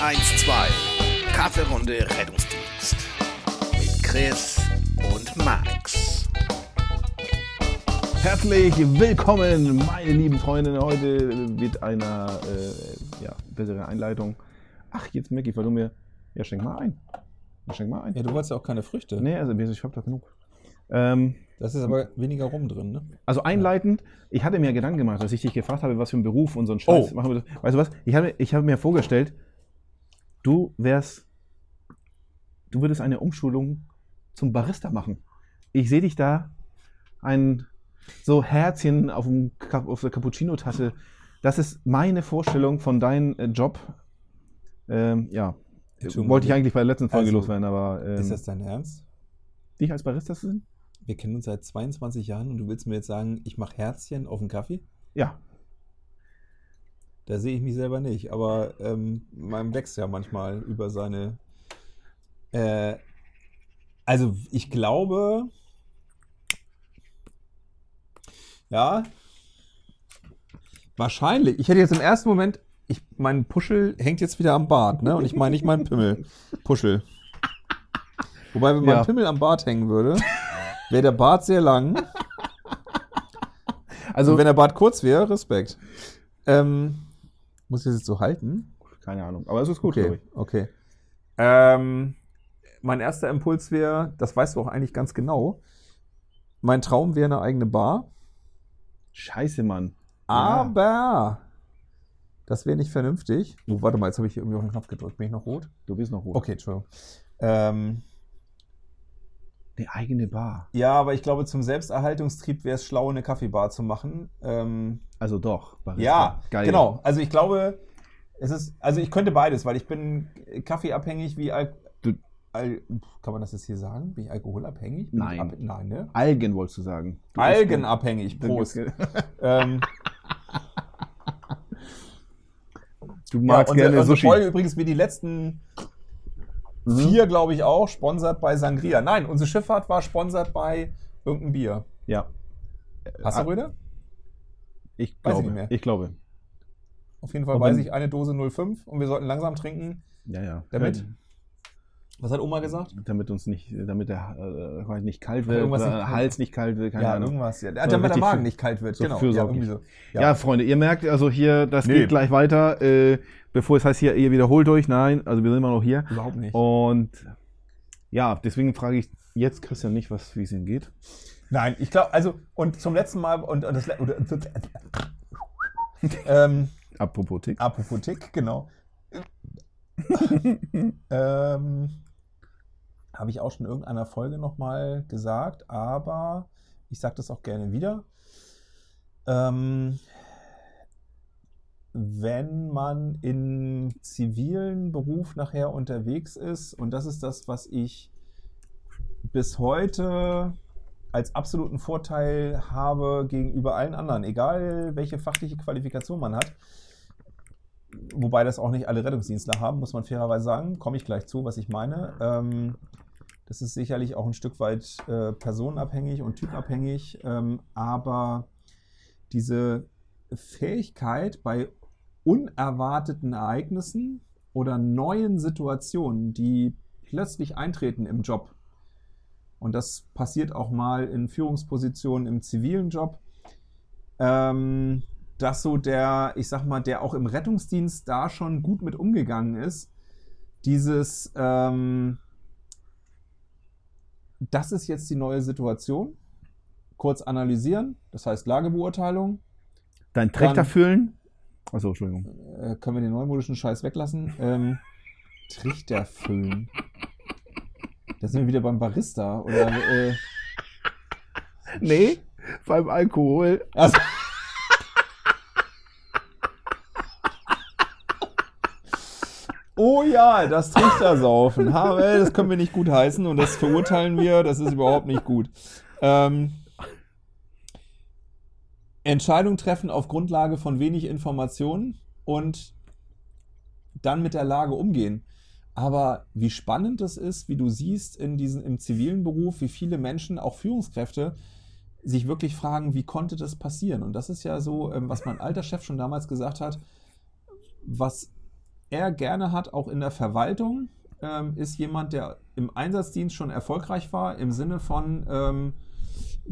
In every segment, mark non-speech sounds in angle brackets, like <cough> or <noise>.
112. Kaffeerunde Rettungsdienst. Mit Chris und Max. Herzlich willkommen, meine lieben Freunde, heute mit einer äh, ja, besseren Einleitung. Ach, jetzt merke ich, weil du mir. Ja, schenk mal ein. Ja, schenk mal ein. Ja, du wolltest ja auch keine Früchte. Nee, also ich habe da genug. Ähm, Das ist aber weniger rum drin, ne? also einleitend, ich hatte mir Gedanken gemacht, dass ich dich gefragt habe, was für einen Beruf und so einen Scheiß Oh. machen wir. Weißt du was? Ich habe, ich habe mir vorgestellt, du wärst, du würdest eine Umschulung zum Barista machen. Ich sehe dich da, ein so Herzchen auf, dem, auf der Cappuccino-Tasse. Das ist meine Vorstellung von deinem äh, Job. Ähm, ja, wollte ich eigentlich bei der letzten Folge Also, loswerden, aber ähm, Ist das dein Ernst? dich als Barista zu sehen? Wir kennen uns seit 22 Jahren und du willst mir jetzt sagen, ich mache Herzchen auf den Kaffee? Ja, Da sehe ich mich selber nicht, aber ähm, man wächst ja manchmal über seine. Äh, also ich glaube, ja, wahrscheinlich. Ich hätte jetzt im ersten Moment, ich, mein Puschel hängt jetzt wieder am Bart, ne? Und ich meine nicht meinen Pimmel. Puschel. Wobei, wenn mein Ja. Pimmel am Bart hängen würde, wäre der Bart sehr lang. also Und wenn der Bart kurz wäre, Respekt. Ähm, muss ich das jetzt so halten? keine Ahnung, aber es ist gut, glaube Okay, ich. okay. Ähm, mein erster Impuls wäre, das weißt du auch eigentlich ganz genau. Mein Traum wäre eine eigene Bar, Scheiße, Mann. aber das wäre nicht vernünftig. Oh, warte mal, jetzt habe ich hier irgendwie auf den Knopf gedrückt. Bin ich noch rot? Du bist noch rot. Okay, Entschuldigung. Ähm, Die eigene Bar. ja, aber ich glaube, zum Selbsterhaltungstrieb wäre es schlau, eine Kaffeebar zu machen. Ähm, Also doch. Ja, Geil. genau. Also ich glaube, es ist, also ich könnte beides, weil ich bin kaffeeabhängig wie Al Al kann man das jetzt hier sagen? Bin ich alkoholabhängig? Bin Nein. Ich nein, ne? Algen wolltest du sagen. Du Algenabhängig, Prost. Du, <laughs> ähm, du ja, magst unsere, gerne unsere Sushi. Folge übrigens wie die letzten Mhm. vier, glaube ich, auch, sponsert bei Sangria. Nein, unsere Schifffahrt war sponsert bei irgendeinem Bier. Ja. Hast du Ah, Röde? Ich Weiß ich glaube. nicht mehr. Ich glaube. Auf jeden Fall weiß ich eine Dose 05 und wir sollten langsam trinken. Ja, ja. Damit? Ja, Was hat Oma gesagt? damit uns nicht, damit der äh, nicht kalt wird, nicht- Hals nicht kalt wird, keine ja, Ahnung. irgendwas. Ja. Damit der Magen nicht kalt wird. so genau. Ja, so. Ja. Freunde, ihr merkt also hier, das Nee. geht gleich weiter. Äh, bevor es heißt hier, ihr wiederholt euch. Nein, also wir sind immer noch hier. Überhaupt nicht. Und ja, deswegen frage ich jetzt Christian nicht, was wie es ihm geht. Nein, ich glaube, also, und zum letzten Mal, und, und das, oder, <laughs> ähm, Apropos Tick. apropos Tick, genau. <laughs> ähm, Habe ich auch schon in irgendeiner Folge nochmal gesagt, aber ich sage das auch gerne wieder. Ähm, wenn man im zivilen Beruf nachher unterwegs ist, und das ist das, was ich bis heute als absoluten Vorteil habe gegenüber allen anderen, egal welche fachliche Qualifikation man hat, wobei das auch nicht alle Rettungsdienstler haben, muss man fairerweise sagen, komme ich gleich zu, was ich meine. Ähm, das ist sicherlich auch ein Stück weit äh, personenabhängig und typabhängig, ähm, aber diese Fähigkeit bei unerwarteten Ereignissen oder neuen Situationen, die plötzlich eintreten im Job, und das passiert auch mal in Führungspositionen im zivilen Job, ähm, dass so der, ich sag mal, der auch im Rettungsdienst da schon gut mit umgegangen ist, dieses, ähm, das ist jetzt die neue Situation, kurz analysieren, das heißt Lagebeurteilung, Dein Trichter Dann- füllen. Achso, Entschuldigung. äh, können wir den neumodischen Scheiß weglassen, ähm, Trichter füllen. Da sind wir wieder beim Barista oder äh, Nee, beim Alkohol. Also, oh ja, das Trichtersaufen. Ha, äh, Das können wir nicht gut heißen und das verurteilen wir. Das ist überhaupt nicht gut. Ähm, Entscheidung treffen auf Grundlage von wenig Informationen und dann mit der Lage umgehen. Aber wie spannend es ist, wie du siehst in diesen, im zivilen Beruf, wie viele Menschen, auch Führungskräfte, sich wirklich fragen, wie konnte das passieren? Und das ist ja so, ähm, was mein alter Chef schon damals gesagt hat, was er gerne hat, auch in der Verwaltung, ähm, ist jemand, der im Einsatzdienst schon erfolgreich war, im Sinne von ähm,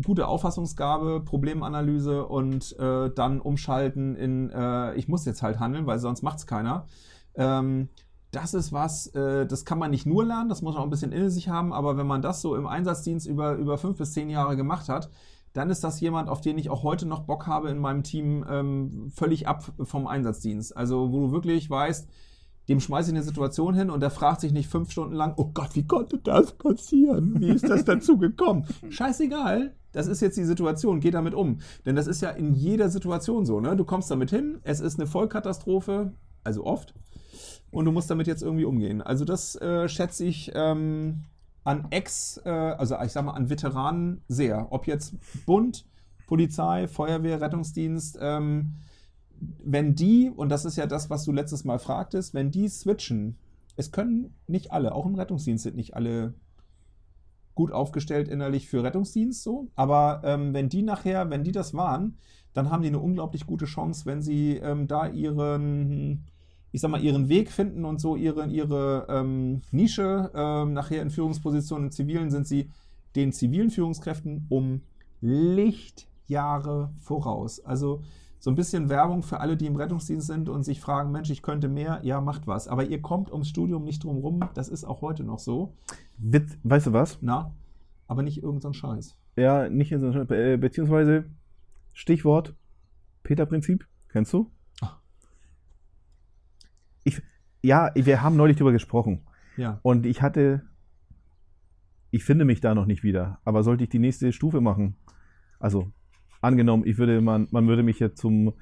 gute Auffassungsgabe, Problemanalyse und äh, dann umschalten in, äh, ich muss jetzt halt handeln, weil sonst macht es keiner. Ähm, das ist was, äh, das kann man nicht nur lernen, das muss man auch ein bisschen in sich haben, aber wenn man das so im Einsatzdienst über, über fünf bis zehn Jahre gemacht hat, dann ist das jemand, auf den ich auch heute noch Bock habe in meinem Team, ähm, völlig ab vom Einsatzdienst. Also wo du wirklich weißt, dem schmeiße ich eine Situation hin und der fragt sich nicht fünf Stunden lang, oh Gott, wie konnte das passieren? Wie ist das dazu gekommen? <laughs> Scheißegal, das ist jetzt die Situation, geh damit um. Denn das ist ja in jeder Situation so, ne? Du kommst damit hin, es ist eine Vollkatastrophe, also oft, und du musst damit jetzt irgendwie umgehen. Also das äh, schätze ich ähm, an Ex, äh, also ich sag mal an Veteranen sehr. Ob jetzt Bund, Polizei, Feuerwehr, Rettungsdienst, ähm, wenn die, und das ist ja das, was du letztes Mal fragtest, wenn die switchen, es können nicht alle, auch im Rettungsdienst sind nicht alle gut aufgestellt innerlich für Rettungsdienst so, aber ähm, wenn die nachher, wenn die das waren, dann haben die eine unglaublich gute Chance, wenn sie ähm, da ihren, ich sag mal, ihren Weg finden und so ihre, ihre ähm, Nische ähm, nachher in Führungspositionen im Zivilen sind sie den zivilen Führungskräften um Lichtjahre voraus. Also so ein bisschen Werbung für alle, die im Rettungsdienst sind und sich fragen, Mensch, ich könnte mehr, ja, macht was. Aber ihr kommt ums Studium nicht drum rum, das ist auch heute noch so. Witz, weißt du was? Na, aber nicht irgendein Scheiß. Ja, nicht in so einem Scheiß, äh, beziehungsweise Stichwort Peter-Prinzip, kennst du? Ach. Ich, ja, wir haben neulich darüber gesprochen Ja. und ich hatte, ich finde mich da noch nicht wieder, aber sollte ich die nächste Stufe machen, also angenommen, ich würde man, man würde mich jetzt zum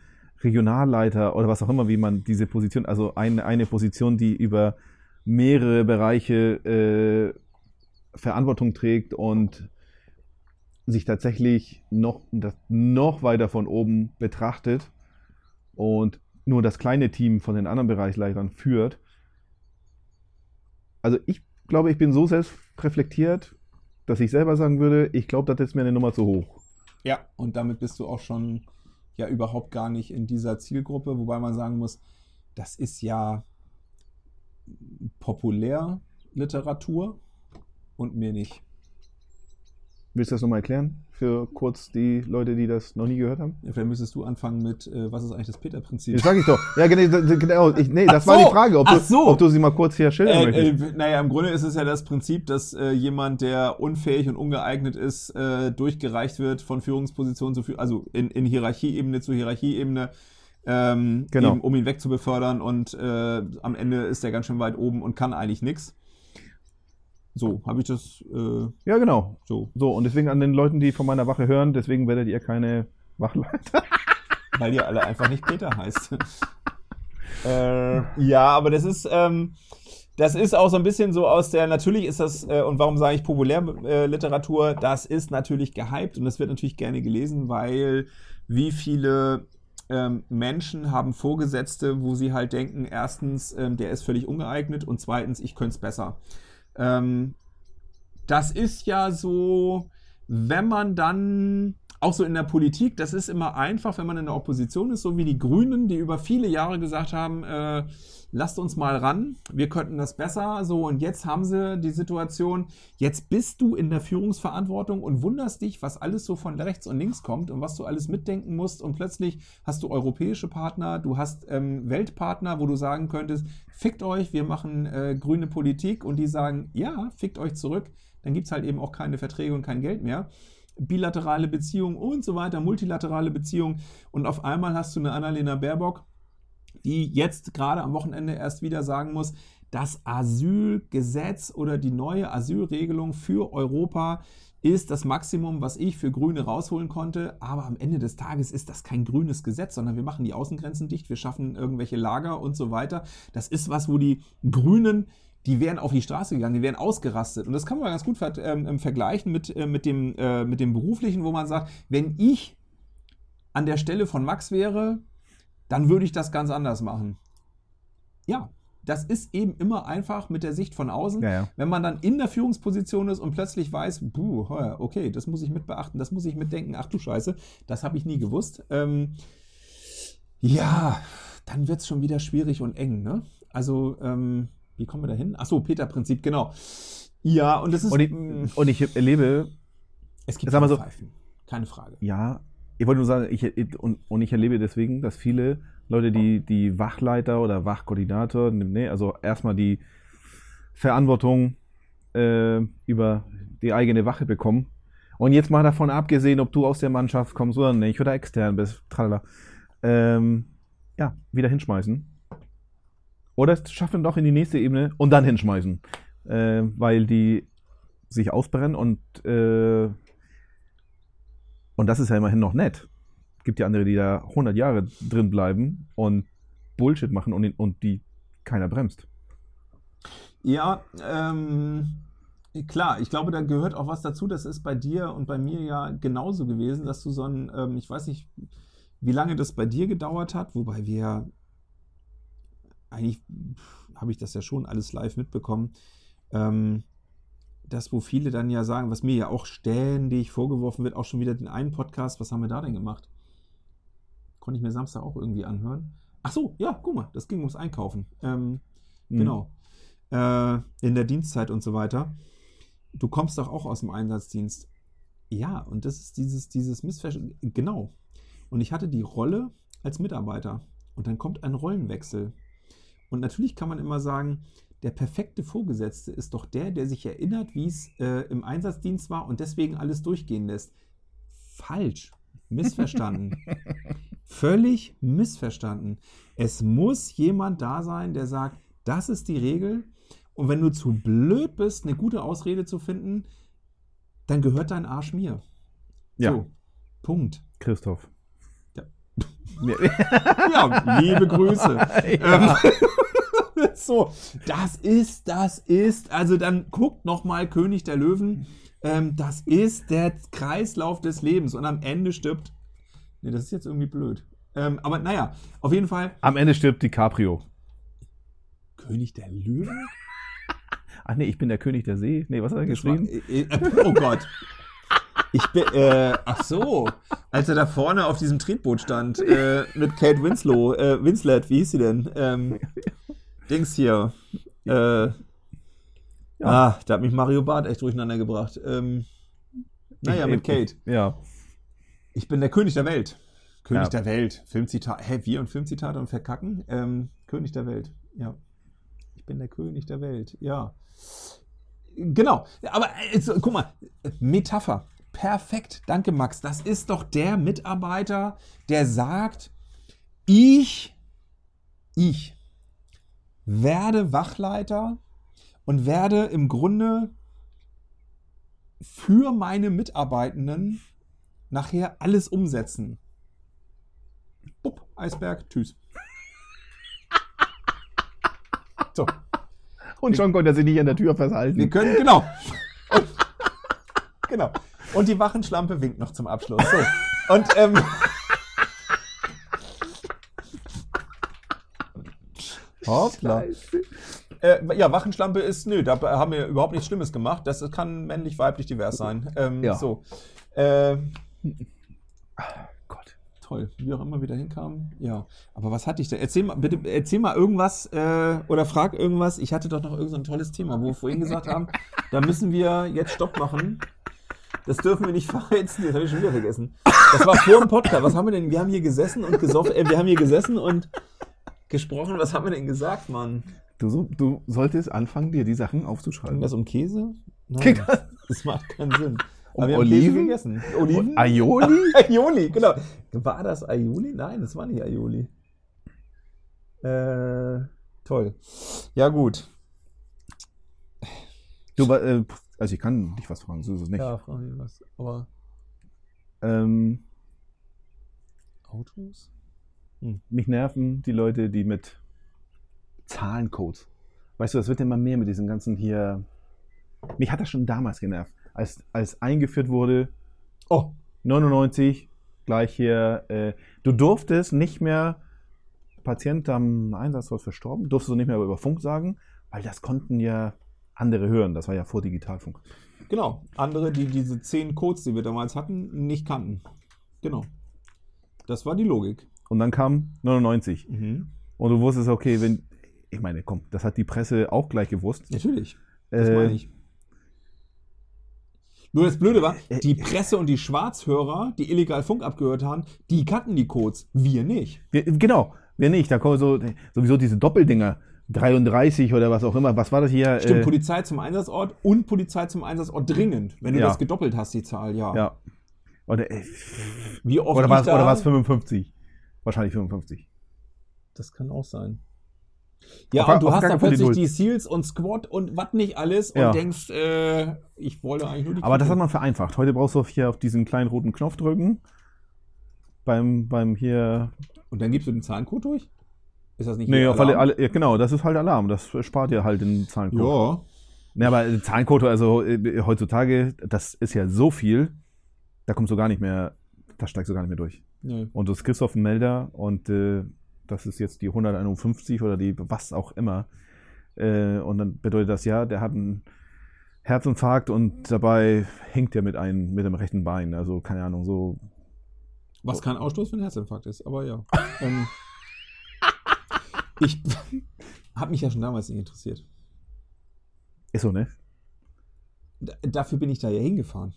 Regionalleiter oder was auch immer, wie man diese Position, also eine, eine Position, die über mehrere Bereiche äh, Verantwortung trägt und sich tatsächlich noch, noch weiter von oben betrachtet und nur das kleine Team von den anderen Bereichsleitern führt. Also ich glaube, ich bin so selbstreflektiert, dass ich selber sagen würde, ich glaube, das ist mir eine Nummer zu hoch. Ja, und damit bist du auch schon ja überhaupt gar nicht in dieser Zielgruppe, wobei man sagen muss, das ist ja Populärliteratur und mir nicht. Willst du das nochmal erklären? Für kurz die Leute, die das noch nie gehört haben? Vielleicht müsstest du anfangen mit, äh, was ist eigentlich das Peter-Prinzip? Das sag ich doch. Ja, genau. genau. Ich, nee, das Ach war so. die Frage, ob du, so. ob du sie mal kurz hier schildern Äh, möchtest. äh, naja, im Grunde ist es ja das Prinzip, dass äh, jemand, der unfähig und ungeeignet ist, äh, durchgereicht wird von Führungsposition zu Führ also in, in Hierarchieebene zu Hierarchieebene, ähm, Genau. eben, um ihn wegzubefördern und äh, am Ende ist er ganz schön weit oben und kann eigentlich nichts. So, habe ich das äh, Ja, genau. so, So, und deswegen an den Leuten, die von meiner Wache hören, deswegen werdet ihr keine Wachleiter. <laughs> weil ihr alle einfach nicht Peter heißt. <laughs> äh, ja, aber das ist, ähm, das ist auch so ein bisschen so aus der, natürlich ist das, äh, und warum sage ich Populärliteratur, Literatur, das ist natürlich gehypt und das wird natürlich gerne gelesen, weil wie viele ähm, Menschen haben Vorgesetzte, wo sie halt denken, erstens, ähm, der ist völlig ungeeignet und zweitens, ich könnte es besser. Ähm, das ist ja so, wenn man dann auch so in der Politik, das ist immer einfach, wenn man in der Opposition ist, so wie die Grünen, die über viele Jahre gesagt haben, äh, lasst uns mal ran, wir könnten das besser, so und jetzt haben sie die Situation, jetzt bist du in der Führungsverantwortung und wunderst dich, was alles so von rechts und links kommt und was du alles mitdenken musst. Und plötzlich hast du europäische Partner, du hast ähm, Weltpartner, wo du sagen könntest, fickt euch, wir machen äh, grüne Politik. Und die sagen, ja, fickt euch zurück, dann gibt es halt eben auch keine Verträge und kein Geld mehr. Bilaterale Beziehungen und so weiter, multilaterale Beziehungen. Und auf einmal hast du eine Annalena Baerbock, die jetzt gerade am Wochenende erst wieder sagen muss, das Asylgesetz oder die neue Asylregelung für Europa ist das Maximum, was ich für Grüne rausholen konnte. Aber am Ende des Tages ist das kein grünes Gesetz, sondern wir machen die Außengrenzen dicht, wir schaffen irgendwelche Lager und so weiter. Das ist was, wo die Grünen die wären auf die Straße gegangen, die wären ausgerastet. Und das kann man ganz gut ver ähm, vergleichen mit, äh, mit, dem, äh, mit dem Beruflichen, wo man sagt, wenn ich an der Stelle von Max wäre, dann würde ich das ganz anders machen. Ja, das ist eben immer einfach mit der Sicht von außen. Ja, ja. Wenn man dann in der Führungsposition ist und plötzlich weiß, buh, okay, das muss ich mit beachten, das muss ich mitdenken, ach du Scheiße, das habe ich nie gewusst. Ähm, ja, dann wird es schon wieder schwierig und eng. Ne? Also, ähm, wie kommen wir da hin? Achso, Peter-Prinzip, genau. Ja, und das ist. Und ich, und ich erlebe, es gibt keine so- Pfeifen. Keine Frage. ja, ich wollte nur sagen, ich, und, und ich erlebe deswegen, dass viele Leute, die, die Wachleiter oder Wachkoordinator, ne, also erstmal die Verantwortung äh, über die eigene Wache bekommen. Und jetzt mal davon abgesehen, ob du aus der Mannschaft kommst oder nicht, oder extern bist, tralala, ähm, ja, wieder hinschmeißen. Oder es schaffen doch in die nächste Ebene und dann hinschmeißen. Äh, weil die sich ausbrennen und, äh, und das ist ja immerhin noch nett. Gibt ja andere, die da 100 Jahre drin bleiben und Bullshit machen und, und die keiner bremst. Ja, ähm, klar, ich glaube, da gehört auch was dazu. Das ist bei dir und bei mir ja genauso gewesen, dass du so ein, ähm, ich weiß nicht, wie lange das bei dir gedauert hat, wobei wir eigentlich habe ich das ja schon alles live mitbekommen. Ähm, das, wo viele dann ja sagen, was mir ja auch ständig vorgeworfen wird, auch schon wieder den einen Podcast, was haben wir da denn gemacht? Konnte ich mir Samstag auch irgendwie anhören. Ach so, ja, guck mal, das ging ums Einkaufen. Ähm, Mhm. Genau. Äh, in der Dienstzeit und so weiter. Du kommst doch auch aus dem Einsatzdienst. Ja, und das ist dieses, dieses Missverständnis. Genau. Und ich hatte die Rolle als Mitarbeiter. Und dann kommt ein Rollenwechsel. Und natürlich kann man immer sagen, der perfekte Vorgesetzte ist doch der, der sich erinnert, wie es äh, im Einsatzdienst war und deswegen alles durchgehen lässt. Falsch. Missverstanden. <laughs> Völlig missverstanden. Es muss jemand da sein, der sagt, das ist die Regel. Und wenn du zu blöd bist, eine gute Ausrede zu finden, dann gehört dein Arsch mir. Ja, So, Punkt. Christoph. Ja. <laughs> Ja. Liebe Grüße. <laughs> Ja. Ähm, <laughs> so, das ist, das ist, also dann guckt nochmal König der Löwen. Ähm, das ist der Kreislauf des Lebens und am Ende stirbt. Nee, das ist jetzt irgendwie blöd. Ähm, aber naja, auf jeden Fall. Am Ende stirbt DiCaprio. König der Löwen? <laughs> Ach nee, ich bin der König der See. Nee, was hat er Das war, geschrieben? äh, äh, oh Gott. Ich bin, äh, ach so, als er da vorne auf diesem Tretboot stand, äh, mit Kate Winslow, äh, Winslet, wie hieß sie denn? Ähm, Dings hier. Äh, Ah, da hat mich Mario Barth echt durcheinander gebracht. Ähm, naja, mit Kate. Ja. Ich bin der König der Welt. König Ja. der Welt. Filmzitat. Hä, wir und Filmzitate und verkacken? Ähm, König der Welt. Ja. Ich bin der König der Welt. Ja. Genau. Aber äh, jetzt, guck mal, Metapher. Perfekt. Danke, Max. Das ist doch der Mitarbeiter, der sagt, ich, ich werde Wachleiter und werde im Grunde für meine Mitarbeitenden nachher alles umsetzen. Bupp, Eisberg, tschüss. <laughs> So, Und schon konnte er sich nicht an der Tür festhalten. wir können, genau. Und, <laughs> genau. Und die Wachenschlampe winkt noch zum Abschluss. So. Und, ähm, <laughs> Hoppla. Äh, ja, Wachenschlampe ist, nö, da haben wir überhaupt nichts Schlimmes gemacht. Das kann männlich, weiblich, divers sein. Ähm, Ja. So. Äh, Gott. toll, wie auch immer wir da hinkamen. Ja, aber was hatte ich da? Erzähl mal, bitte, erzähl mal irgendwas äh, oder frag irgendwas. Ich hatte doch noch irgend so ein tolles Thema, wo wir vorhin gesagt haben, da müssen wir jetzt Stopp machen. Das dürfen wir nicht <laughs> verheizen. Das habe ich schon wieder vergessen. Das war vor dem Podcast. Was haben wir denn? Wir haben hier gesessen und gesoffen. Äh, wir haben hier gesessen und gesprochen. Was haben wir denn gesagt, Mann? Du, so- du solltest anfangen, dir die Sachen Ging aufzuschreiben. das um Käse? Ging Nein, das macht keinen Sinn. Um wir haben Käse Oliven? gegessen. Oliven? Aioli? <laughs> Aioli, genau. War das Aioli? Nein, das war nicht Aioli. Äh, toll. Ja, gut. Du, äh, also ich kann dich was fragen, so ist es nicht. Ja, fragen Sie was. Aber Ähm, Autos? Mich nerven die Leute, die mit Zahlencodes. Weißt du, das wird immer mehr mit diesen ganzen hier. Mich hat das schon damals genervt, als, als eingeführt wurde, Oh, 99, gleich hier, äh, du durftest nicht mehr, Patient am Einsatzort verstorben, durftest du nicht mehr über Funk sagen, weil das konnten ja andere hören. Das war ja vor Digitalfunk. genau. Andere, die diese zehn Codes, die wir damals hatten, nicht kannten. Genau. Das war die Logik. Und dann kam 99. Mhm. Und du wusstest, okay, wenn ich meine, komm, das hat die Presse auch gleich gewusst. Natürlich. Das Äh, meine ich. Nur das Blöde war, Äh, die Presse und die Schwarzhörer, die illegal Funk abgehört haben, die kannten die Codes. Wir nicht. Wir, genau, wir nicht. Da kommen so sowieso diese Doppeldinger. 33 oder was auch immer. Was war das hier? Stimmt, Äh, Polizei zum Einsatzort und Polizei zum Einsatzort dringend. Wenn du Ja. das gedoppelt hast, die Zahl, ja. ja. Oder, äh, Wie oft oder war es da, oder war's 55? Wahrscheinlich 55. Das kann auch sein. Ja, Auf und du hast dann plötzlich die Seals und Squad und was nicht alles und Ja. denkst, äh, ich wollte eigentlich nur die Aber das Kette. hat man vereinfacht. Heute brauchst du hier auf diesen kleinen roten Knopf drücken. Beim, beim hier. Und dann gibst du den Zahlencode durch? Ist das nicht Nee, auf alle, alle, ja, genau, das ist halt Alarm. Das spart dir halt den Zahlencode. Ja. Nee, aber Zahlencode, also äh, heutzutage, das ist ja so viel, da kommst du gar nicht mehr, da steigst du gar nicht mehr durch. Nee. Und du kriegst auf den Melder und äh, das ist jetzt die 151 oder die was auch immer. Äh, und dann bedeutet das ja, der hat einen Herzinfarkt und dabei hinkt er mit einem mit dem rechten Bein. Also keine Ahnung, so. Was kein Ausstoß für einen Herzinfarkt ist, aber ja. <laughs> ähm, ich <laughs> habe mich ja schon damals nicht interessiert. Ist so, ne? Dafür bin ich da ja hingefahren.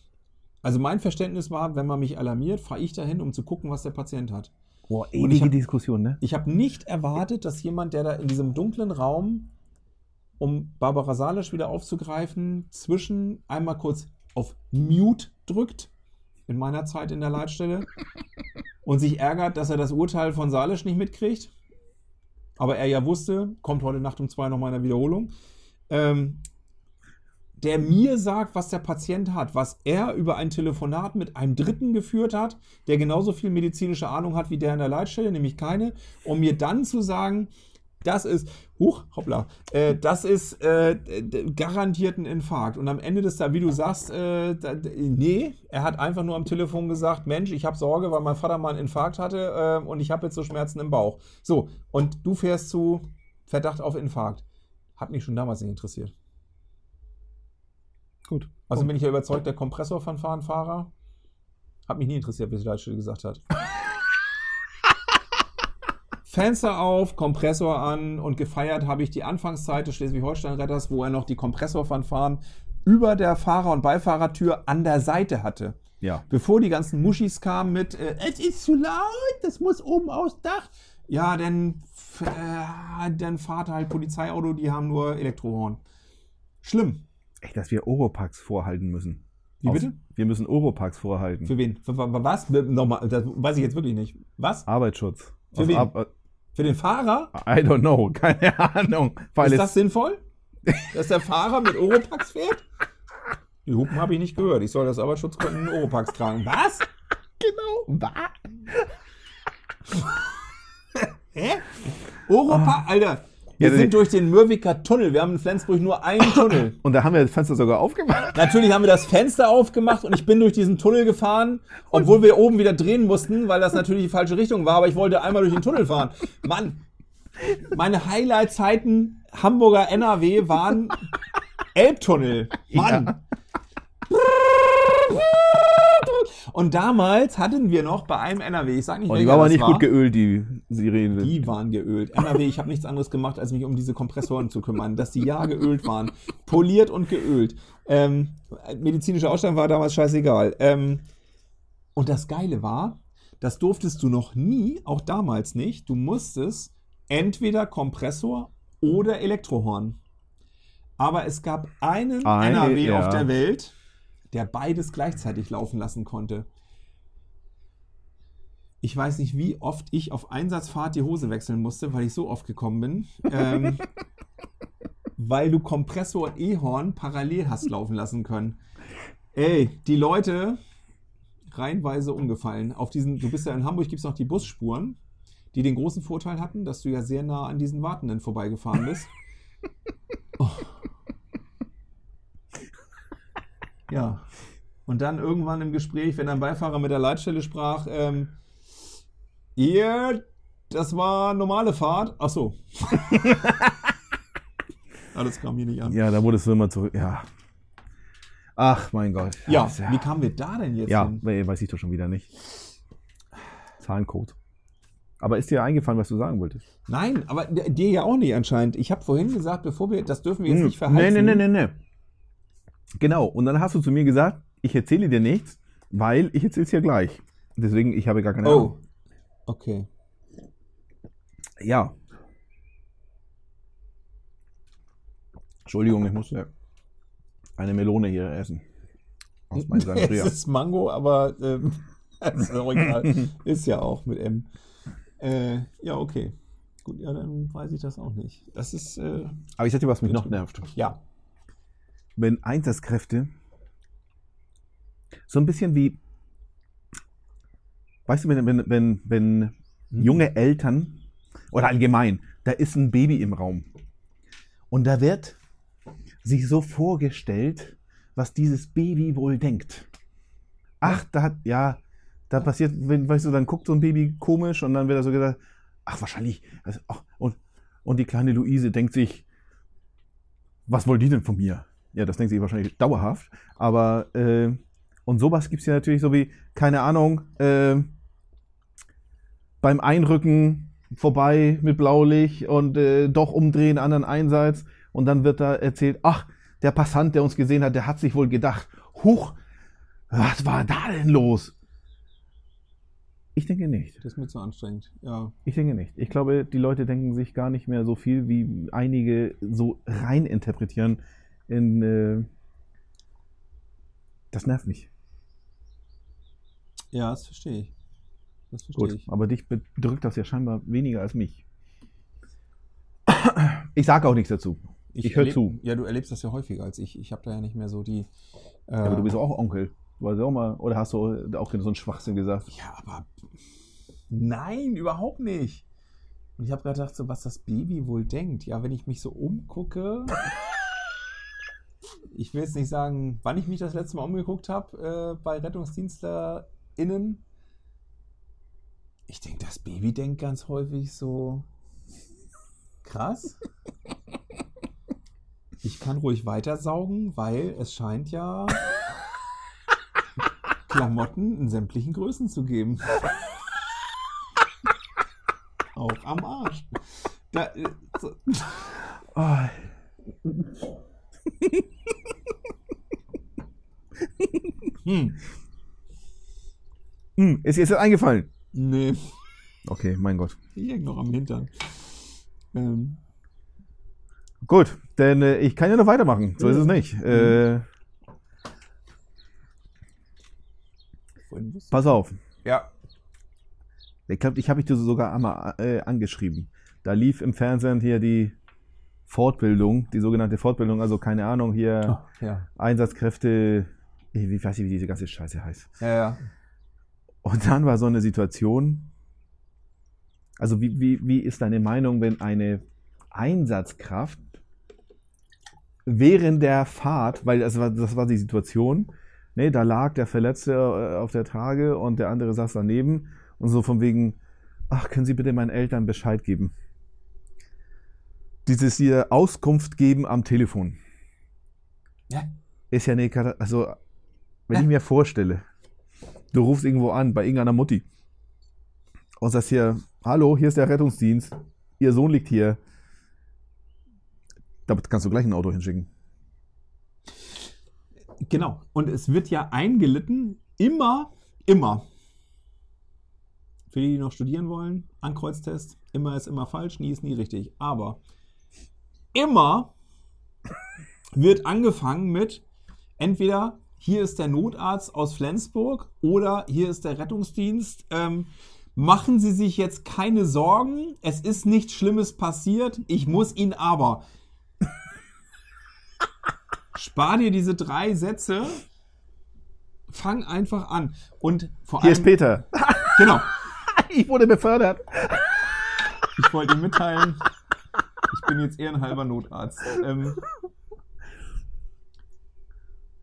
Also mein Verständnis war, wenn man mich alarmiert, fahre ich dahin, um zu gucken, was der Patient hat. Boah, ich ewige hab- Diskussion, ne? Ich habe nicht erwartet, dass jemand, der da in diesem dunklen Raum, um Barbara Salisch wieder aufzugreifen, zwischen einmal kurz auf Mute drückt, in meiner Zeit in der Leitstelle, und sich ärgert, dass er das Urteil von Salisch nicht mitkriegt. Aber er ja wusste, kommt heute Nacht um zwei nochmal in der Wiederholung. Ähm, der mir sagt, was der Patient hat, was er über ein Telefonat mit einem Dritten geführt hat, der genauso viel medizinische Ahnung hat wie der in der Leitstelle, nämlich keine, um mir dann zu sagen, das ist, huch, hoppla, äh, das ist äh, garantiert ein Infarkt. Und am Ende des Tages, wie du sagst, äh, da, nee, er hat einfach nur am Telefon gesagt, Mensch, ich habe Sorge, weil mein Vater mal einen Infarkt hatte äh, und ich habe jetzt so Schmerzen im Bauch. So, und du fährst zu Verdacht auf Infarkt. Hat mich schon damals nicht interessiert. Gut. Also bin ich ja überzeugt, der Kompressorfanfarenfahrer hat mich nie interessiert, wie die Leitstelle gesagt hat. <laughs> Fenster auf, Kompressor an und gefeiert habe ich die Anfangszeit des Schleswig-Holstein-Retters, wo er noch die Kompressorfanfaren über der Fahrer- und Beifahrertür an der Seite hatte. Ja. Bevor die ganzen Muschis kamen mit, äh, es ist zu laut, das muss oben aufs Dach. Ja, dann, f- äh, dann fahrt halt Polizeiauto, die haben nur Elektrohorn. Schlimm. Echt, dass wir Oropax vorhalten müssen. Wie Aus- bitte? Wir müssen Oropax vorhalten. Für wen? Für, für, für was? Nochmal, das weiß ich jetzt wirklich nicht. Was? Arbeitsschutz. Für Aus wen? Ar- Für den Fahrer? I don't know, <laughs> keine Ahnung. Weil Ist das sinnvoll? Dass der Fahrer mit Oropax fährt? Die Hupen habe ich nicht gehört. Ich soll das Arbeitsschutzkonten Oropax tragen. Was? genau. Hä? Oropax? Alter, wir Ja, sind durch den Mürwicker Tunnel. Wir haben in Flensburg nur einen <coughs> Tunnel. Und da haben wir das Fenster sogar aufgemacht. Natürlich haben wir das Fenster aufgemacht und ich bin durch diesen Tunnel gefahren, obwohl wir oben wieder drehen mussten, weil das natürlich die falsche Richtung war, aber ich wollte einmal durch den Tunnel fahren. Mann, meine Highlight-Zeiten Hamburger NRW waren <laughs> Elbtunnel. Mann. <laughs> Und damals hatten wir noch bei einem NRW, ich sag nicht, Oh, die welcher war aber nicht war, gut geölt, die Sirene. die waren geölt. NRW, ich habe nichts anderes gemacht, als mich um diese Kompressoren zu kümmern, dass die ja geölt waren. Poliert und geölt. Ähm, medizinische Ausstattung war damals scheißegal. Ähm, und das Geile war, das durftest du noch nie, auch damals nicht. Du musstest entweder Kompressor oder Elektrohorn. Aber es gab einen Ein- NRW ja. auf der Welt, der beides gleichzeitig laufen lassen konnte. Ich weiß nicht, wie oft ich auf Einsatzfahrt die Hose wechseln musste, weil ich so oft gekommen bin. Ähm, <laughs> weil du Kompressor und E-Horn parallel hast laufen lassen können. Ey, die Leute reihenweise umgefallen. Auf diesen, du bist ja in Hamburg, gibt es noch die Busspuren, die den großen Vorteil hatten, dass du ja sehr nah an diesen Wartenden vorbeigefahren bist. <laughs> Oh. Ja. Und dann irgendwann im Gespräch, wenn ein Beifahrer mit der Leitstelle sprach, ähm, ihr, das war normale Fahrt. Ach so. <laughs> Alles kam hier nicht an. Ja, da wurdest du immer zurück. Ja. Ach, mein Gott. Ja, ist wie kamen wir da denn jetzt Ja, hin? weiß ich doch schon wieder nicht. Zahlencode. Aber ist dir eingefallen, was du sagen wolltest? Nein, aber dir ja auch nicht anscheinend. Ich habe vorhin gesagt, bevor wir, das dürfen wir jetzt Hm, nicht verhalten. Nee, nee, nee, nee, nee. Genau. Und dann hast du zu mir gesagt, ich erzähle dir nichts, weil ich erzähle es dir gleich. Deswegen, ich habe gar keine Ahnung. Oh, okay. Ja. Entschuldigung, ich musste eine Melone hier essen. Aus meinem <laughs> Es ist Mango, aber ähm, <laughs> ist egal. Ist ja auch mit M. Äh, ja, okay. Gut, ja, dann weiß ich das auch nicht. Das ist, äh, Aber ich sag dir, was mich noch nervt. ja. Wenn Einsatzkräfte so ein bisschen wie, weißt du, wenn, wenn, wenn, wenn junge Eltern oder allgemein, da ist ein Baby im Raum und da wird sich so vorgestellt, was dieses Baby wohl denkt. Ach, da hat, ja, da passiert, wenn, weißt du, dann guckt so ein Baby komisch und dann wird er so gesagt, ach, wahrscheinlich, also, ach, und, und die kleine Luise denkt sich, was wollen die denn von mir? Ja, das denkt sie wahrscheinlich dauerhaft. Aber, äh, und sowas gibt es ja natürlich so wie, keine Ahnung, äh, beim Einrücken vorbei mit Blaulicht und äh, doch umdrehen, anderen Einsatz. Und dann wird da erzählt, ach, der Passant, der uns gesehen hat, der hat sich wohl gedacht, huch, was war da denn los? Ich denke nicht. Das ist mir zu anstrengend. Ja. Ich denke nicht. Ich glaube, die Leute denken sich gar nicht mehr so viel, wie einige so rein interpretieren in. Äh, das nervt mich. Ja, das verstehe ich. Das verstehe Gut, ich. aber dich bedrückt das ja scheinbar weniger als mich. Ich sage auch nichts dazu. Ich hör erleb- zu. Ja, du erlebst das ja häufiger als ich. Ich habe da ja nicht mehr so die. Äh, Aber du bist auch Onkel. Du warst ja auch mal, oder hast du auch so einen Schwachsinn gesagt? Ja, aber. Nein, überhaupt nicht. Und ich habe gerade gedacht, so, was das Baby wohl denkt. Ja, wenn ich mich so umgucke. Ich will jetzt nicht sagen, wann ich mich das letzte Mal umgeguckt habe äh, bei RettungsdienstlerInnen. Ich denke, das Baby denkt ganz häufig so. Krass. Ich kann ruhig weitersaugen, weil es scheint ja Klamotten in sämtlichen Größen zu geben. Auch am Arsch. Da, äh, so, Oh, hm, hm, ist dir jetzt eingefallen? nee, Okay, mein Gott. ich häng noch am Hintern. Ähm, Gut, denn äh, ich kann ja noch weitermachen. So ist es nicht. Äh, vorhin wusste pass auf. ja. Ich glaube, ich habe dich sogar einmal äh, angeschrieben. Da lief im Fernsehen hier die Fortbildung, die sogenannte Fortbildung, also keine Ahnung, hier Ah, ja. Einsatzkräfte, ich wie weiß ich, wie diese ganze Scheiße heißt. Ja, ja. Und dann war so eine Situation, also wie, wie, wie ist deine Meinung, wenn eine Einsatzkraft während der Fahrt, weil das war, das war die Situation, ne, da lag der Verletzte äh, auf der Trage und der andere saß daneben und so von wegen, ach, können Sie bitte meinen Eltern Bescheid geben? Dieses hier Auskunft geben am Telefon Ja. ist ja eine Katastrophe. Also, wenn ich mir vorstelle, du rufst irgendwo an bei irgendeiner Mutti und sagst hier, hallo, hier ist der Rettungsdienst, ihr Sohn liegt hier. Damit kannst du gleich ein Auto hinschicken. Genau. Und es wird ja eingelitten, immer, immer. Für die, die noch studieren wollen, Ankreuztest, immer ist immer falsch, nie ist nie richtig. Aber immer wird angefangen mit entweder hier ist der Notarzt aus Flensburg oder hier ist der Rettungsdienst. Ähm, machen Sie sich jetzt keine Sorgen, es ist nichts Schlimmes passiert, ich muss Ihnen aber. <laughs> Spar dir diese drei Sätze, fang einfach an. Und vor Hier allem. ist Peter. <laughs> <laughs> Genau. Ich wurde befördert. Ich wollte dir mitteilen, ich bin jetzt eher ein halber Notarzt. Ähm,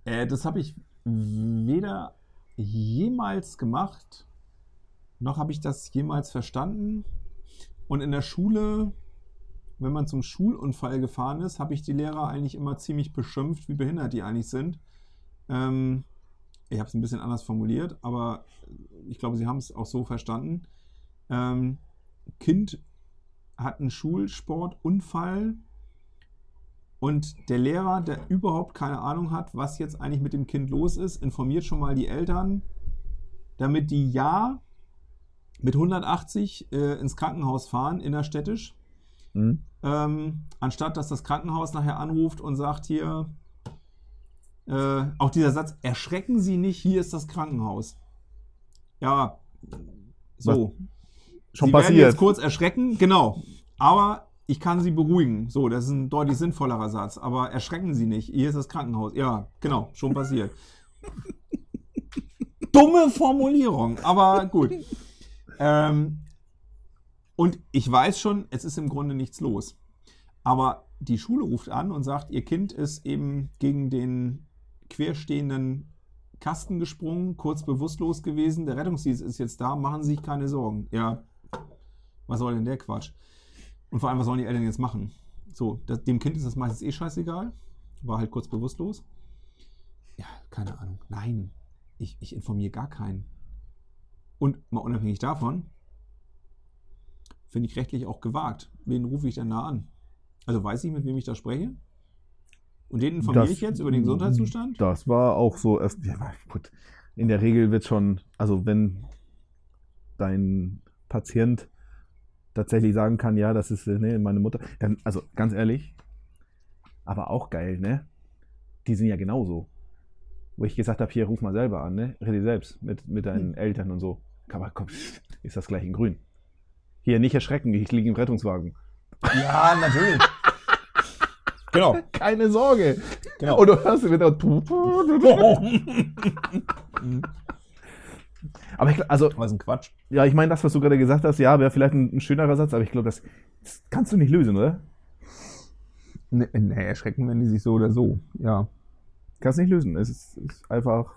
äh, das habe ich weder jemals gemacht, noch habe ich das jemals verstanden. Und in der Schule, wenn man zum Schulunfall gefahren ist, habe ich die Lehrer eigentlich immer ziemlich beschimpft, wie behindert die eigentlich sind. Ähm, ich habe es ein bisschen anders formuliert, aber ich glaube, sie haben es auch so verstanden. Ähm, Kind hat einen Schulsportunfall und der Lehrer, der überhaupt keine Ahnung hat, was jetzt eigentlich mit dem Kind los ist, informiert schon mal die Eltern, damit die ja mit 180 äh, ins Krankenhaus fahren, innerstädtisch, Mhm. ähm, anstatt dass das Krankenhaus nachher anruft und sagt hier, äh, auch dieser Satz, erschrecken Sie nicht, hier ist das Krankenhaus. Ja, so. Schon Sie werden passiert. jetzt kurz erschrecken, genau. Aber ich kann Sie beruhigen. So, das ist ein deutlich sinnvollerer Satz. Aber erschrecken Sie nicht, hier ist das Krankenhaus. Ja, genau, schon passiert. <laughs> Dumme Formulierung, aber gut. Ähm, und ich weiß schon, es ist im Grunde nichts los. Aber die Schule ruft an und sagt, ihr Kind ist eben gegen den querstehenden Kasten gesprungen, kurz bewusstlos gewesen. Der Rettungsdienst ist jetzt da, machen Sie sich keine Sorgen. Ja, was soll denn der Quatsch? Und vor allem, was sollen die Eltern jetzt machen? So, das, dem Kind ist das meistens eh scheißegal. War halt kurz bewusstlos. Ja, keine Ahnung. Nein, ich, ich informiere gar keinen. Und mal unabhängig davon, finde ich rechtlich auch gewagt. Wen rufe ich denn da an? Also weiß ich, mit wem ich da spreche? Und den informiere Das- ich jetzt über den Gesundheitszustand? Das war auch so erst. Ja, gut. In der Regel wird schon, also wenn dein Patient tatsächlich sagen kann, ja, das ist ne, meine Mutter, dann, also ganz ehrlich, aber auch geil, ne? Die sind ja genauso. Wo ich gesagt habe, hier ruf mal selber an, ne? Rede selbst mit, mit deinen Eltern und so. Aber komm, <laughs> ist das gleich in grün. Hier, nicht erschrecken, ich liege im Rettungswagen. Ja, natürlich. <laughs> genau. Keine Sorge. genau. Und du hörst wieder. <laughs> Aber ich, also, Was ein Quatsch. ja, ich meine, das, was du gerade gesagt hast, ja, wäre vielleicht ein, ein schönerer Satz, aber ich glaube, das, das kannst du nicht lösen, oder? Nee, nee, erschrecken wenn die sich so oder so. Ja. Kannst nicht lösen. Es ist, ist einfach.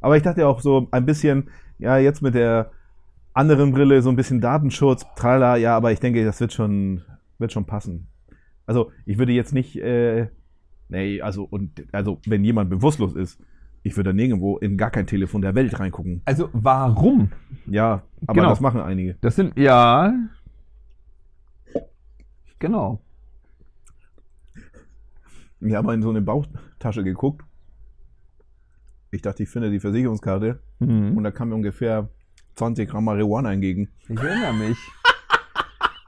Aber ich dachte auch so ein bisschen, ja, jetzt mit der anderen Brille, so ein bisschen Datenschutz, trala, ja, aber ich denke, das wird schon, wird schon passen. Also, ich würde jetzt nicht, äh, nee, also, und, also, wenn jemand bewusstlos ist, ich würde nirgendwo in gar kein Telefon der Welt reingucken. Also warum? Ja, aber Genau. das machen einige. Das sind, ja. Genau. Ich habe in so eine Bauchtasche geguckt. Ich dachte, ich finde die Versicherungskarte und Mhm. da kam mir ungefähr 20 Gramm Marihuana entgegen. Ich erinnere mich.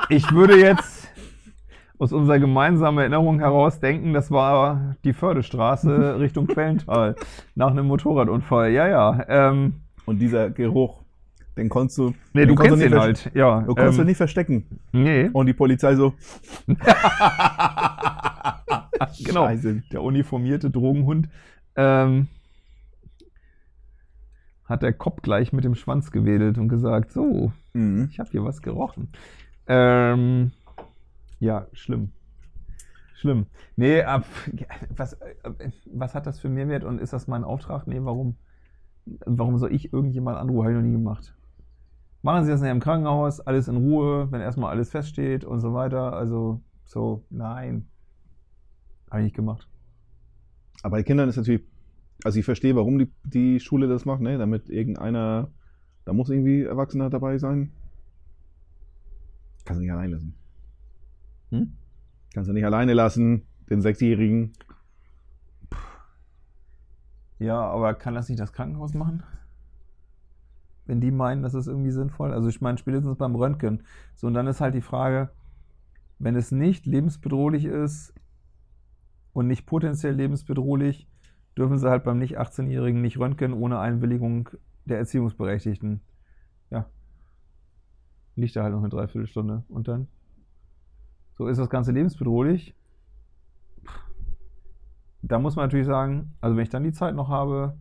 Ich würde jetzt aus unserer gemeinsamen Erinnerung heraus denken, das war die Fördestraße <laughs> Richtung Quellental nach einem Motorradunfall. Ja, ja. Ähm, Und dieser Geruch, den konntest du, nee, du konntest ihn nicht halt. Ja. Du konntest du ähm, nicht verstecken. Nee. Und die Polizei so, <laughs> genau. Scheiße. Der uniformierte Drogenhund. Ähm, hat der Kopf gleich mit dem Schwanz gewedelt und gesagt, so, Mhm. ich habe hier was gerochen. Ähm, ja, schlimm. Schlimm. Nee, ab, was, was hat das für Mehrwert und ist das mein Auftrag? Nee, warum, warum soll ich irgendjemand anrufen? Habe ich noch nie gemacht. Machen Sie das nachher im Krankenhaus, alles in Ruhe, wenn erstmal alles feststeht und so weiter. Also, so, nein. Habe ich nicht gemacht. Aber bei Kindern ist natürlich, also ich verstehe, warum die, die Schule das macht, ne? damit irgendeiner, da muss irgendwie Erwachsener dabei sein. Kannst du nicht allein lassen. Hm? Kannst du nicht alleine lassen, den Sechsjährigen. Ja, aber kann das nicht das Krankenhaus machen? Wenn die meinen, das ist irgendwie sinnvoll. Also ich meine, spätestens beim Röntgen. So, und dann ist halt die Frage, wenn es nicht lebensbedrohlich ist und nicht potenziell lebensbedrohlich, dürfen sie halt beim nicht 18-Jährigen nicht röntgen ohne Einwilligung der Erziehungsberechtigten. Ja. Liegt da halt noch eine Dreiviertelstunde. Und dann? So ist das Ganze lebensbedrohlich. Da muss man natürlich sagen, also wenn ich dann die Zeit noch habe,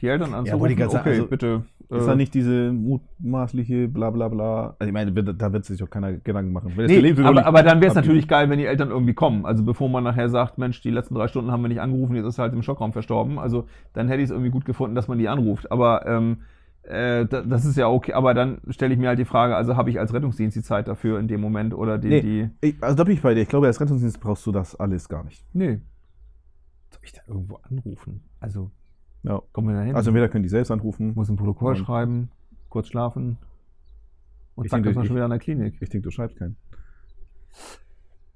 die Eltern anzurufen, ich gerade sagen, okay, also, bitte. Ist äh, da nicht diese mutmaßliche bla bla bla. Also ich meine, da wird sich doch keiner Gedanken machen. Nee, aber, aber dann wäre es natürlich geil, wenn die Eltern irgendwie kommen. Also bevor man nachher sagt, Mensch, die letzten drei Stunden haben wir nicht angerufen, jetzt ist er halt im Schockraum verstorben. Also dann hätte ich es irgendwie gut gefunden, dass man die anruft. Aber ähm, äh, da- das ist ja okay. Aber dann stelle ich mir halt die Frage, also habe ich als Rettungsdienst die Zeit dafür in dem Moment oder die... Nee. die Ich, also da bin ich bei dir. Ich glaube, als Rettungsdienst brauchst du das alles gar nicht. nee. Soll ich da irgendwo anrufen? Also Ja. kommen wir da hin? Also entweder können die selbst anrufen. muss ein Protokoll schreiben, kurz schlafen. Und Ich zack, denke, ist man ich- schon wieder in der Klinik. Ich denke, du schreibst keinen.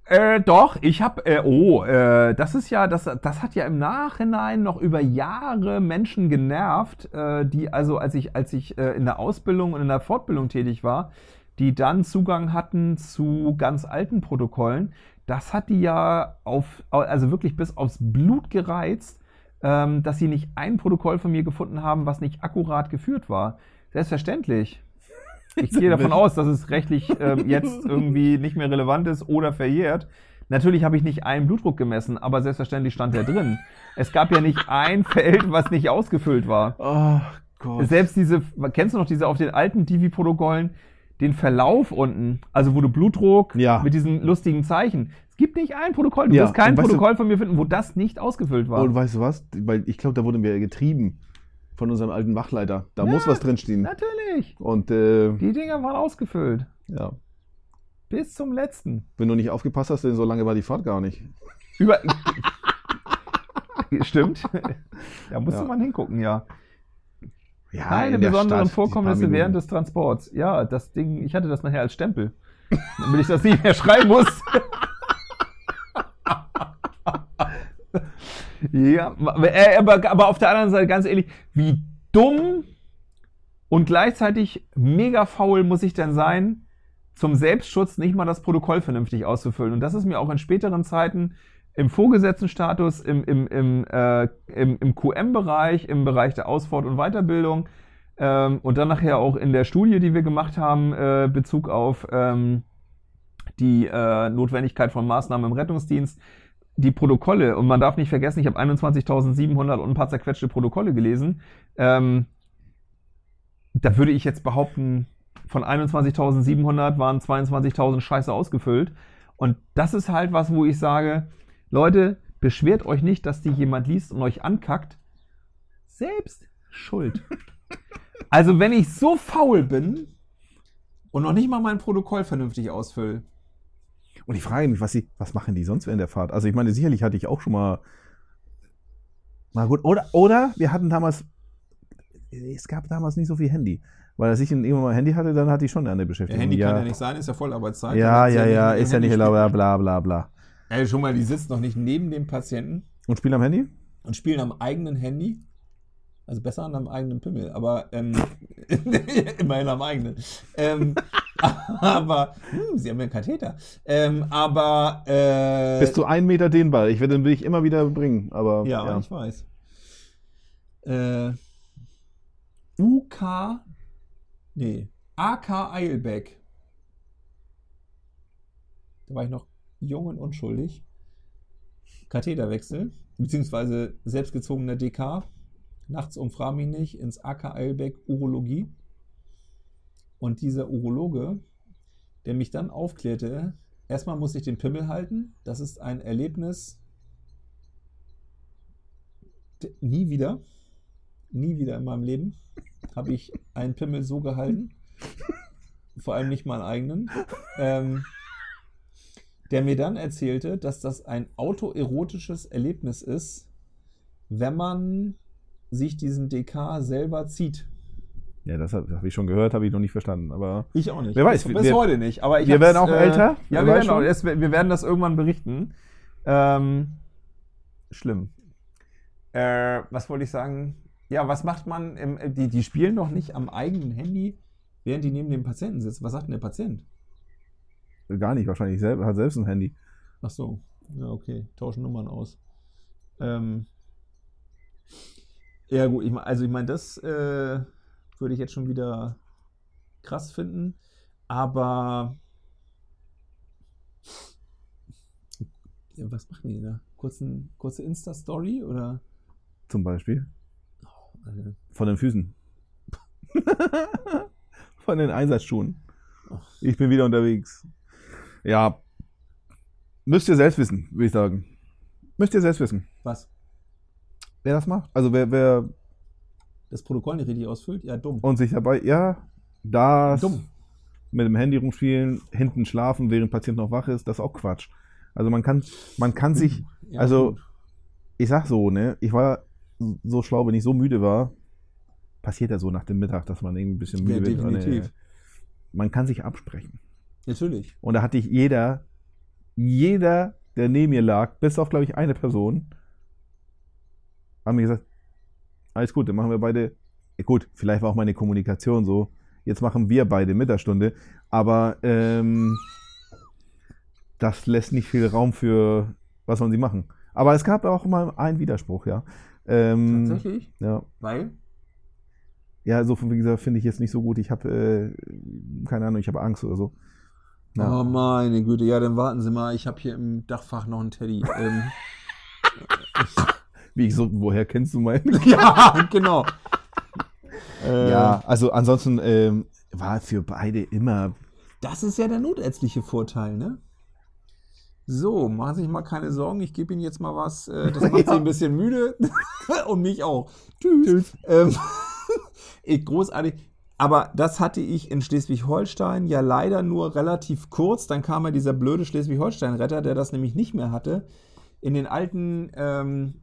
Äh, doch, ich habe, äh, oh, äh, das ist ja, das, das hat ja im Nachhinein noch über Jahre Menschen genervt, äh, die also, als ich, als ich äh, in der Ausbildung und in der Fortbildung tätig war, die dann Zugang hatten zu ganz alten Protokollen. Das hat die ja auf, also wirklich bis aufs Blut gereizt, ähm, dass sie nicht ein Protokoll von mir gefunden haben, was nicht akkurat geführt war. Selbstverständlich. Ich gehe davon aus, dass es rechtlich ähm, jetzt <laughs> irgendwie nicht mehr relevant ist oder verjährt. Natürlich habe ich nicht einen Blutdruck gemessen, aber selbstverständlich stand der drin. Es gab ja nicht ein <laughs> Feld, was nicht ausgefüllt war. Oh Gott. Selbst diese, kennst du noch diese auf den alten Divi-Protokollen, den Verlauf unten, also wo du Blutdruck Ja. mit diesen lustigen Zeichen. Es gibt nicht ein Protokoll, du Ja, wirst kein weißt du- Protokoll von mir finden, wo das nicht ausgefüllt war. Und weißt du was? Weil ich glaube, da wurden wir getrieben von unserem alten Wachleiter. Da Ja. muss was drinstehen. Natürlich. Und äh, Die Dinger waren ausgefüllt. ja, Bis zum letzten. wenn du nicht aufgepasst hast, denn so lange war die Fahrt gar nicht. <laughs> Über. Stimmt. Da musste Ja. man hingucken, ja. Ja, Keine in der besonderen Stadt, Vorkommnisse während des Transports. Ja, das Ding, ich hatte das nachher als Stempel. Damit ich das nicht mehr schreiben muss. <laughs> ja, äh, aber, aber auf der anderen Seite ganz ehrlich, wie dumm und gleichzeitig mega faul muss ich denn sein, zum Selbstschutz nicht mal das Protokoll vernünftig auszufüllen. Und das ist mir auch in späteren Zeiten im Vorgesetztenstatus, im, im, im, äh, im, im QM-Bereich, im Bereich der Ausfahrt- und Weiterbildung ähm, und dann nachher auch in der Studie, die wir gemacht haben, äh, Bezug auf ähm, die äh, Notwendigkeit von Maßnahmen im Rettungsdienst, die Protokolle, und man darf nicht vergessen, ich habe 21.700 und ein paar zerquetschte Protokolle gelesen, ähm, da würde ich jetzt behaupten, von 21.700 waren 22.000 scheiße ausgefüllt. Und das ist halt was, wo ich sage, Leute, beschwert euch nicht, dass die jemand liest und euch ankackt. Selbst schuld. <laughs> Also wenn ich so faul bin und noch nicht mal mein Protokoll vernünftig ausfülle, Und ich frage mich, was, sie, was machen die sonst während der Fahrt? Also ich meine, sicherlich hatte ich auch schon mal. Na gut, oder, oder wir hatten damals, es gab damals nicht so viel Handy. Weil als ich irgendwann mal Handy hatte, dann hatte ich schon eine Beschäftigung. Handy ja. kann ja nicht sein, ist ja Vollarbeitszeit. Ja, ja, ja, ist ja nicht spielen. bla bla bla. Ey, schon mal, die sitzt noch nicht neben dem Patienten Und spielen am Handy? und spielen am eigenen Handy. Also besser an einem eigenen Pimmel, aber ähm, <laughs> immerhin am eigenen. Ähm, <laughs> aber, hm, sie haben ja einen Katheter. Ähm, aber, äh, Bis zu einen Meter dehnbar. Ich werde den will ich immer wieder bringen. Aber ja, ja. ich weiß. Äh, UK, nee, AK Eilbeck. Da war ich noch jung und unschuldig. Katheterwechsel, beziehungsweise selbstgezogener DK. Nachts um nicht ins AK Eilbeck Urologie. Und dieser Urologe, der mich dann aufklärte, erstmal muss ich den Pimmel halten. Das ist ein Erlebnis, nie wieder, nie wieder in meinem Leben habe ich einen Pimmel so gehalten. Vor allem nicht meinen eigenen. Ähm, der mir dann erzählte, dass das ein autoerotisches Erlebnis ist, wenn man sich diesen DK selber zieht. Ja, das habe hab ich schon gehört, habe ich noch nicht verstanden. Aber Ich auch nicht. Wer weiß, bis, bis wir- heute nicht. Aber ich wir werden auch älter, Ja, wir werden, auch, es, wir werden das irgendwann berichten. Ähm, schlimm. Äh, was wollte ich sagen? Ja, was macht man? Im, die, die spielen doch nicht am eigenen Handy, während die neben dem Patienten sitzen. Was sagt denn der Patient? gar nicht, wahrscheinlich selber, hat selbst ein Handy. Ach so. Ja, okay. Tauschen Nummern aus. Ähm, ja, gut. Ich, also, ich meine, das äh, würde ich jetzt schon wieder krass finden. Aber. Was machen die da? Kurzen, kurze Insta-Story oder? Zum Beispiel. Äh, Von den Füßen. <laughs> Von den Einsatzschuhen. Ach. Ich bin wieder unterwegs. Ja. Müsst ihr selbst wissen, würde ich sagen. Müsst ihr selbst wissen. was? Wer das macht? Also wer, wer Das Protokoll nicht richtig ausfüllt? Ja, dumm. und sich dabei, ja, das Dumm. mit dem Handy rumspielen, hinten schlafen, während Patient noch wach ist, das ist auch Quatsch. Also man kann, man kann sich, Ja, also gut. ich sag so, ne, ich war so schlau, wenn ich so müde war, passiert ja so nach dem Mittag, dass man irgendwie ein bisschen müde Ja, wird. definitiv. man kann sich absprechen. Natürlich. Und da hatte ich jeder, jeder, der neben mir lag, bis auf, glaube ich, eine Person, haben mir gesagt, alles gut, dann machen wir beide, gut, vielleicht war auch meine Kommunikation so, jetzt machen wir beide Mittagsstunde, aber ähm, das lässt nicht viel Raum für, was sollen sie machen. Aber es gab auch mal einen Widerspruch, ja. Ähm, Tatsächlich? Ja, Weil? ja, so wie gesagt, finde ich jetzt nicht so gut. Ich habe, äh, keine Ahnung, ich habe Angst oder so. Ja. Oh meine Güte, ja, dann warten Sie mal, ich habe hier im Dachfach noch einen Teddy. ähm, <laughs> Wie ich so, woher kennst du meinen? <laughs> ja, genau. Äh, <laughs> Ja, also ansonsten ähm, war für beide immer. Das ist ja der notärztliche Vorteil, ne? So, machen Sie sich mal keine Sorgen, ich gebe Ihnen jetzt mal was. Äh, das <laughs> macht Sie ein bisschen müde und mich auch. Tschüss. Ähm, ich, großartig. Aber das hatte ich in Schleswig-Holstein ja leider nur relativ kurz. Dann kam ja dieser blöde Schleswig-Holstein-Retter, der das nämlich nicht mehr hatte. In den alten ähm,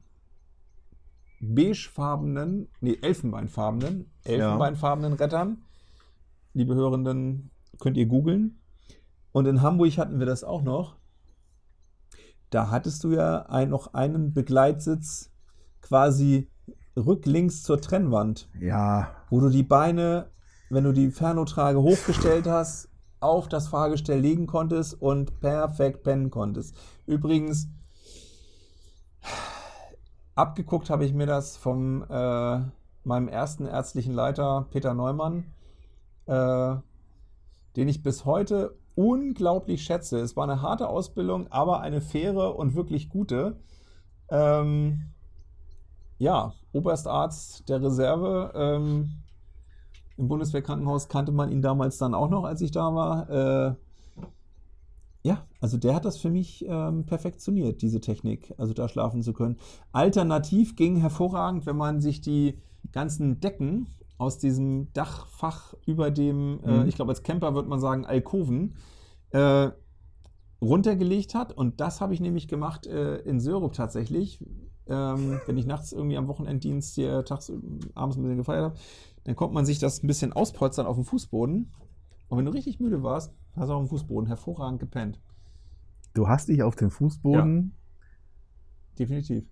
beigefarbenen, nee, elfenbeinfarbenen, elfenbeinfarbenen Rettern. Liebe Hörenden, könnt ihr googeln. Und in Hamburg hatten wir das auch noch. Da hattest du ja ein, noch einen Begleitsitz quasi rücklinks zur Trennwand, Ja, wo du die Beine, wenn du die Fernotrage hochgestellt hast, auf das Fahrgestell legen konntest und perfekt pennen konntest. Übrigens, abgeguckt habe ich mir das vom äh, meinem ersten ärztlichen Leiter Peter Neumann, äh, den ich bis heute unglaublich schätze. Es war eine harte Ausbildung, aber eine faire und wirklich gute. Ähm, ja, Oberstarzt der Reserve. Ähm, Im Bundeswehrkrankenhaus kannte man ihn damals dann auch noch, als ich da war. Äh, ja, also der hat das für mich ähm, perfektioniert, diese Technik, also da schlafen zu können. Alternativ ging hervorragend, wenn man sich die ganzen Decken aus diesem Dachfach über dem, äh, Mhm. ich glaube als Camper würde man sagen, Alkoven, äh, runtergelegt hat. Und das habe ich nämlich gemacht äh, in Sörup tatsächlich. Ähm, wenn ich nachts irgendwie am Wochenenddienst hier tags, abends ein bisschen gefeiert habe, dann konnte man sich das ein bisschen auspolstern auf dem Fußboden. Und wenn du richtig müde warst, hast du auf dem Fußboden hervorragend gepennt. du hast dich auf den Fußboden. Definitiv.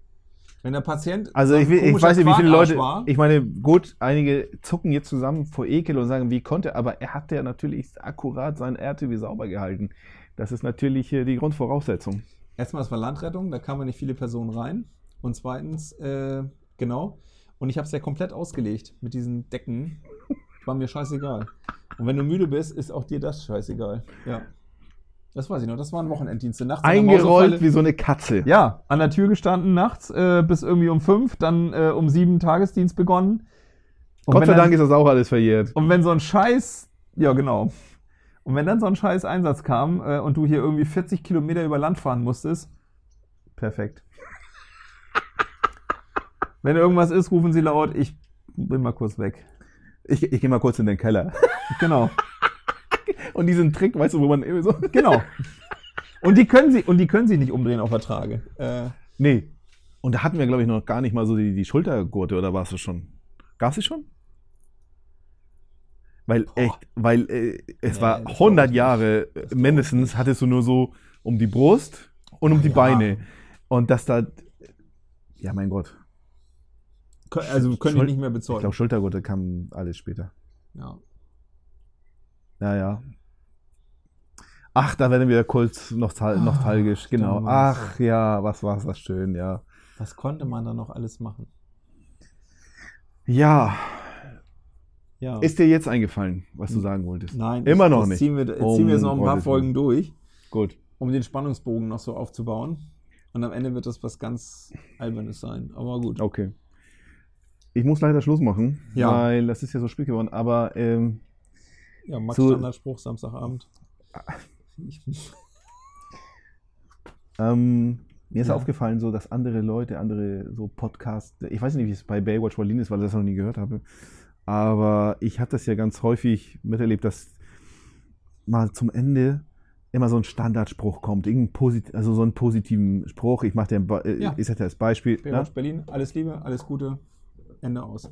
Wenn der Patient. Also ich, will- ich weiß nicht, wie viele Leute. War, Ich meine, gut, einige zucken jetzt zusammen vor Ekel und sagen, wie konnte, aber er hat ja natürlich akkurat sein RTW sauber gehalten. Das ist natürlich äh, die Grundvoraussetzung. erstmal, es war Landrettung, da kamen nicht viele Personen rein. Und zweitens, äh, genau. Und ich habe es ja komplett ausgelegt mit diesen Decken. War mir scheißegal. Und wenn du müde bist, ist auch dir das scheißegal. Ja. Das weiß ich noch. Das waren Wochenenddienste. Nachts Eingerollt wie so eine Katze. Ja, an der Tür gestanden nachts äh, bis irgendwie um fünf, dann äh, um sieben Tagesdienst begonnen. Und Gott sei dann- Dank ist das auch alles verjährt. Und wenn so ein Scheiß, ja genau. Und wenn dann so ein Scheiß Einsatz kam äh, und du hier irgendwie 40 Kilometer über Land fahren musstest, perfekt. <laughs> wenn irgendwas ist, rufen sie laut, ich bin mal kurz weg. Ich, ich gehe mal kurz in den Keller. <laughs> Genau, Und diesen Trick, weißt du, wo man irgendwie so. genau. Und die können sie, und die können sie nicht umdrehen auf der Trage. Äh, Nee. Und da hatten wir, glaube ich, noch gar nicht mal so die, die Schultergurte, oder war es schon? Gab es schon? Weil echt, weil äh, es Nee, war das 100 glaub ich Jahre mindestens, hattest du nur so um die Brust und um die Ja. Beine. Und das da, ja mein Gott, also können Schul- nicht mehr ich bezeugen. glaube Schultergurte kam alles später. Ja. Ja, ja. Ach, da werden wir kurz nostal nostalgisch, genau. damals. Ach ja, was war das schön, ja. Was konnte man da noch alles machen? Ja, Ja. ist dir jetzt eingefallen, was du sagen wolltest? Nein, Immer ich- noch nicht. Ziehen wir, jetzt ziehen wir jetzt noch ein paar Folgen durch. Gut. um den Spannungsbogen noch so aufzubauen. Und am Ende wird das was ganz Albernes sein. Aber gut. Okay. Ich muss leider Schluss machen, Ja. weil das ist ja so spät geworden. Aber ähm, Ja, Max Zu- Standardspruch Samstagabend. Ich, <laughs> ähm, mir ist Ja. aufgefallen, so dass andere Leute, andere so Podcasts, ich weiß nicht, wie es bei Baywatch Berlin ist, weil ich das noch nie gehört habe. Aber ich habe das ja ganz häufig miterlebt, dass mal zum Ende immer so ein Standardspruch kommt, irgendein posit also so einen positiven Spruch. Ich mache dir ein Be äh, Ja. ist das das Beispiel. Ne? Baywatch Berlin, alles Liebe, alles Gute, Ende aus.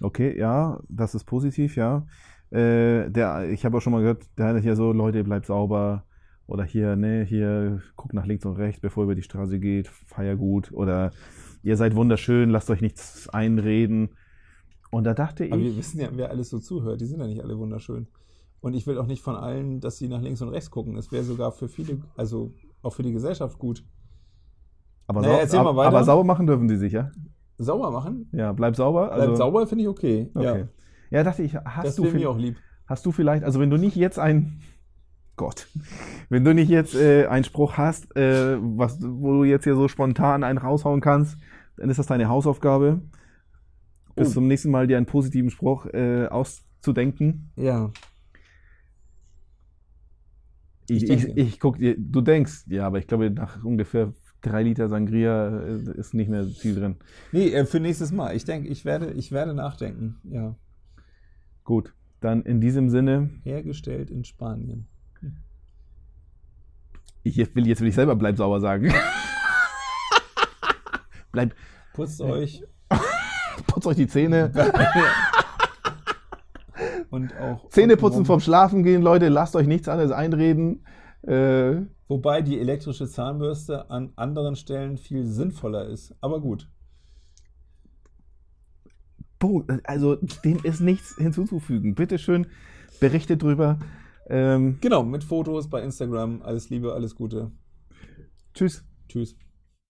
Okay, ja, das ist positiv, ja. Äh, der, ich habe auch schon mal gehört, der hat hier so, Leute, bleibt sauber. Oder hier, ne, hier, guckt nach links und rechts, bevor ihr über die Straße geht, feier gut. Oder ihr seid wunderschön, lasst euch nichts einreden. Und da dachte Aber wir ich, wissen ja, wer alles so zuhört. Die sind ja nicht alle wunderschön. Und ich will auch nicht von allen, dass sie nach links und rechts gucken. Das wäre sogar für viele, also auch für die Gesellschaft gut. aber, Naja, sau erzähl mal ab- weiter. aber sauber machen dürfen sie sich, ja? Sauber machen? Ja, bleib sauber. Also, sauber, finde ich okay. Okay. Ja, dachte ich, hast Das du, mir auch lieb. hast du vielleicht, also wenn du nicht jetzt ein, Gott, <laughs> wenn du nicht jetzt äh, einen Spruch hast, äh, was, wo du jetzt hier so spontan einen raushauen kannst, dann ist das deine Hausaufgabe. Bis Oh. zum nächsten Mal dir einen positiven Spruch äh, auszudenken. Ja. Ich, Ich ich, ich, guck dir, du denkst, ja, aber ich glaube, nach ungefähr drei Liter Sangria äh, ist nicht mehr viel drin. Nee, äh, für nächstes Mal. Ich denke, ich werde, ich werde nachdenken. Ja. Gut, dann in diesem Sinne, Hergestellt in Spanien. ich will jetzt will ich selber bleib sauber sagen. <laughs> bleib, Putzt euch <laughs> putzt euch die Zähne. <laughs> und auch. Zähne putzen vom Schlafen gehen, Leute, lasst euch nichts anderes einreden. Äh, Wobei die elektrische Zahnbürste an anderen Stellen viel sinnvoller ist. Aber gut. Also dem ist nichts hinzuzufügen. Bitte schön, berichtet drüber. Ähm, Genau, mit Fotos bei Instagram. Alles Liebe, alles Gute. tschüss. Tschüss.